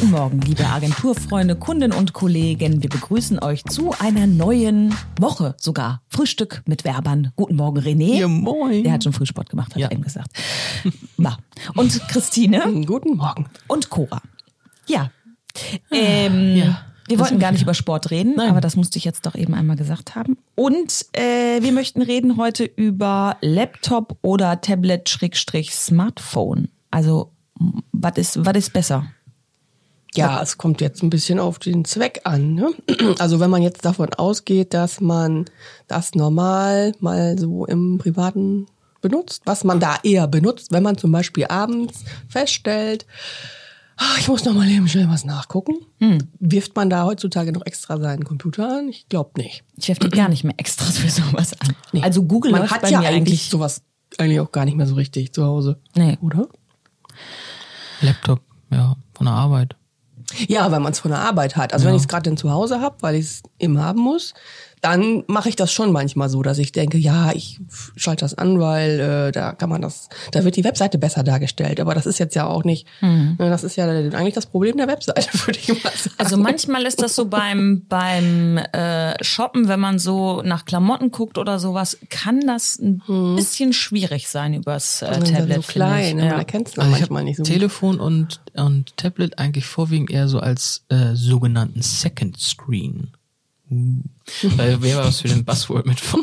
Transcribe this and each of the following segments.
Guten Morgen, liebe Agenturfreunde, Kunden und Kollegen. Wir begrüßen euch zu einer neuen Woche sogar. Frühstück mit Werbern. Guten Morgen, René. Ja, moin. Der hat schon Frühsport gemacht, hat Ja. er eben gesagt. Und Christine Guten Morgen. und Cora. Ja. Ähm, ja. Wir wollten gar nicht über Sport reden, Nein. aber das musste ich jetzt doch eben einmal gesagt haben. Und äh, wir möchten reden heute über Laptop oder Tablet Schrägstrich Smartphone. Also was ist was ist besser? Ja, es kommt jetzt ein bisschen auf den Zweck an. Ne? Also wenn man jetzt davon ausgeht, dass man das normal mal so im Privaten benutzt, was man da eher benutzt, wenn man zum Beispiel abends feststellt, "Ah, ich muss noch mal eben schnell was nachgucken, wirft man da heutzutage noch extra seinen Computer an? Ich glaube nicht. Ich werfe die gar nicht mehr extra für sowas an. Also Google man läuft hat bei ja mir eigentlich eigentlich sowas eigentlich auch gar nicht mehr so richtig zu Hause. Nee. Oder? Laptop, ja, von der Arbeit. Ja, wenn man es von der Arbeit hat. Also wenn ich es gerade dann zu Hause habe, weil ich es eben haben muss, dann mache ich das schon manchmal so, dass ich denke, ja, ich schalte das an, weil äh, da kann man das, da wird die Webseite besser dargestellt. Aber das ist jetzt ja auch nicht, ne, das ist ja eigentlich das Problem der Webseite, würde ich mal sagen. Also manchmal ist das so beim beim äh, Shoppen, wenn man so nach Klamotten guckt oder sowas, kann das ein bisschen schwierig sein übers äh, Tablet. so klein, finde ne, ich. man Ja. erkennt es Also ich manchmal nicht so gut. Telefon und, und Tablet eigentlich vorwiegend eher so als äh, sogenannten Second Screen. Weil wäre was für den Buzzword mit vor.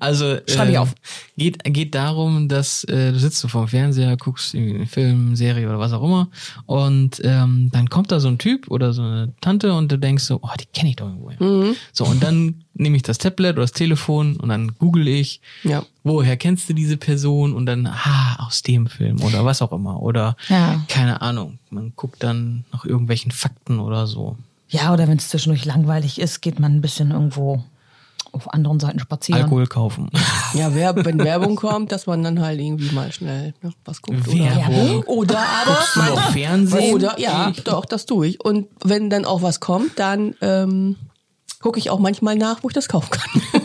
Also Schreib ich äh, auf. Geht, geht darum, dass äh, du sitzt so vorm Fernseher, guckst irgendwie einen Film, Serie oder was auch immer und ähm, dann kommt da so ein Typ oder so eine Tante und du denkst so, oh, die kenne ich doch irgendwo. Mhm. So und dann nehme ich das Tablet oder das Telefon und dann google ich, Ja. woher kennst du diese Person und dann, ah, aus dem Film oder was auch immer. Oder Ja. keine Ahnung. Man guckt dann nach irgendwelchen Fakten oder so. Ja, oder wenn es zwischendurch langweilig ist, geht man ein bisschen irgendwo auf anderen Seiten spazieren. Alkohol kaufen. Ja, wer, wenn Werbung kommt, dass man dann halt irgendwie mal schnell ne, was guckt. Werbung? Oder, oder aber Guckst du noch Fernsehen? Oder ja, doch, das tue ich. Und wenn dann auch was kommt, dann ähm, gucke ich auch manchmal nach, wo ich das kaufen kann.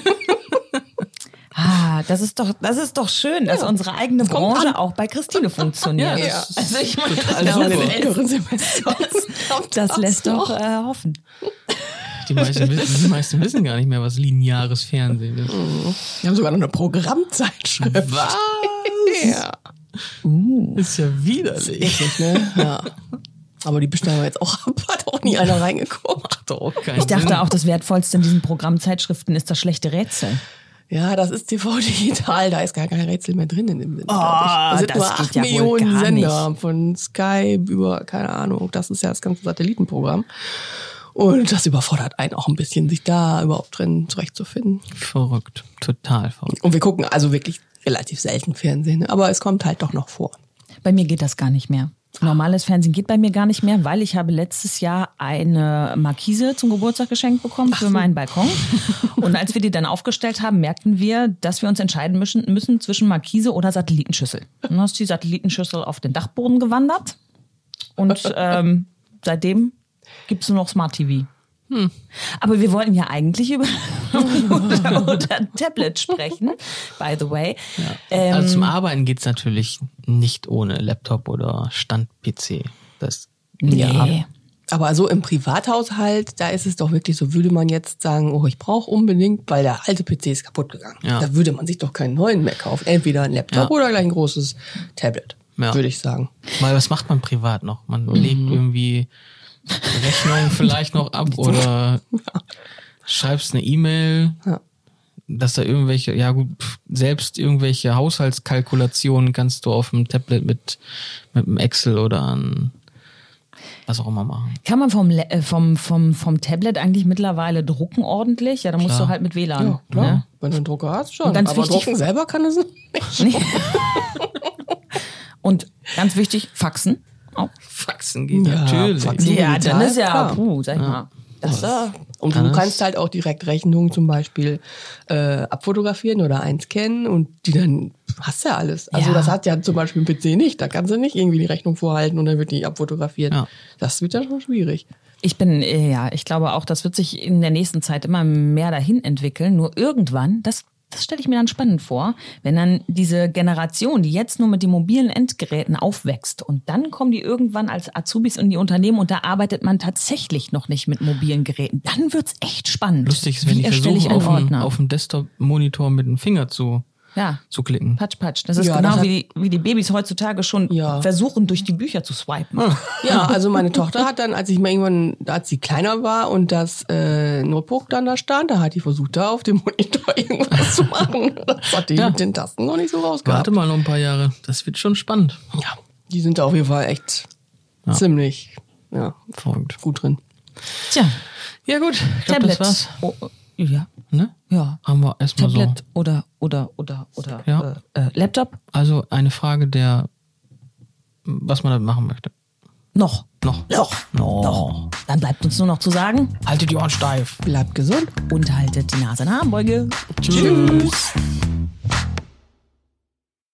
Das ist doch, das ist doch schön, dass unsere eigene kommt Branche an. auch bei Christine funktioniert. Ja. Also ich meine, Total das, Semestern. das lässt doch äh, hoffen. Die meisten, wissen, die meisten wissen gar nicht mehr, was lineares Fernsehen ist. Wir haben sogar noch eine Programmzeitschrift. Was? Ja. Ist ja widerlich. Wirklich, ne? Ja. Aber die bestellen wir jetzt auch ab. Hat auch nie einer reingeguckt. Macht doch Ich dachte Sinn. auch, das Wertvollste in diesen Programmzeitschriften ist das schlechte Rätsel. Ja, das ist TV digital. Da ist gar kein Rätsel mehr drin in dem Sinne. Oh, das nur geht acht ja wohl Millionen Sender von Sky über, keine Ahnung. Das ist ja das ganze Satellitenprogramm. Und das überfordert einen auch ein bisschen, sich da überhaupt drin zurechtzufinden. Verrückt. Total verrückt. Und wir gucken also wirklich relativ selten Fernsehen, aber es kommt halt doch noch vor. Bei mir geht das gar nicht mehr. Normales Fernsehen geht bei mir gar nicht mehr, weil ich habe letztes Jahr eine Markise zum Geburtstag geschenkt bekommen für meinen Balkon. Und als wir die dann aufgestellt haben, merkten wir, dass wir uns entscheiden müssen, müssen zwischen Markise oder Satellitenschüssel. Und dann ist die Satellitenschüssel auf den Dachboden gewandert. Und ähm, seitdem gibt's nur noch Smart TV. Aber wir wollten ja eigentlich über oder, oder Tablet sprechen, by the way. Ähm, Also zum Arbeiten geht's natürlich nicht ohne Laptop oder Stand-PC. Das nee. Ja. Aber so im Privathaushalt, da ist es doch wirklich so, würde man jetzt sagen, oh, ich brauche unbedingt, weil der alte PC ist kaputt gegangen. Ja. Da würde man sich doch keinen neuen mehr kaufen. Entweder ein Laptop Ja. oder gleich ein großes Tablet, Ja. würde ich sagen. Weil was macht man privat noch? Man legt irgendwie Rechnungen vielleicht noch ab oder schreibst eine E-Mail, Ja. dass da irgendwelche, ja gut, selbst irgendwelche Haushaltskalkulationen kannst du auf dem Tablet mit, mit einem Excel oder an was auch immer machen. Kann man vom, äh, vom, vom, vom Tablet eigentlich mittlerweile drucken ordentlich? Ja, da musst du halt mit WLAN. Ja, klar. Ne? Wenn du einen Drucker hast, schon. Und ganz Aber wichtig- drucken selber kann es nicht. Und ganz wichtig, Faxen. Oh. Faxen geht Ja, natürlich. Faxen. Ja, dann ist ja, klar. puh, sag ich mal. Das, Und du kannst halt auch direkt Rechnungen zum Beispiel äh, abfotografieren oder einscannen und die dann hast du ja alles. Also Ja. das hat ja zum Beispiel ein PC nicht. Da kannst du nicht irgendwie die Rechnung vorhalten und dann wird die abfotografiert. Ja. Das wird dann schon schwierig. Ich bin, äh, ja, ich glaube auch, das wird sich in der nächsten Zeit immer mehr dahin entwickeln. Nur irgendwann, das das stelle ich mir dann spannend vor, wenn dann diese Generation, die jetzt nur mit den mobilen Endgeräten aufwächst und dann kommen die irgendwann als Azubis in die Unternehmen und da arbeitet man tatsächlich noch nicht mit mobilen Geräten. Dann wird's echt spannend. Lustig ist, wenn Wie ich versuche, ich auf dem, auf dem Desktop-Monitor mit dem Finger zu, ja. zu klicken. Patsch, patsch. Das ist Ja, genau das wie, die, wie die Babys heutzutage schon Ja. versuchen, durch die Bücher zu swipen. Ja, also meine Tochter hat dann, als ich mal irgendwann, als sie kleiner war und das äh, Notebook dann da stand, da hat die versucht, da auf dem Monitor irgendwas zu machen. Das hat die Ja. mit den Tasten noch nicht so rausgehabt. Warte mal noch ein paar Jahre. Das wird schon spannend. Ja, die sind da auf jeden Fall echt ziemlich ja, Verrückt. gut drin. Tja, Ja gut, ich glaube, Tablet. das war's. Oh, ja, Ne? ja. Haben wir erstmal so. Tablet oder, oder, oder, oder Ja. äh, äh, Laptop? Also eine Frage der, was man damit machen möchte. Noch. Noch. Noch. Noch. Dann bleibt uns nur noch zu sagen, Haltet die Ohren steif. Bleibt gesund. und haltet die Nase in Armbeuge. Tschüss.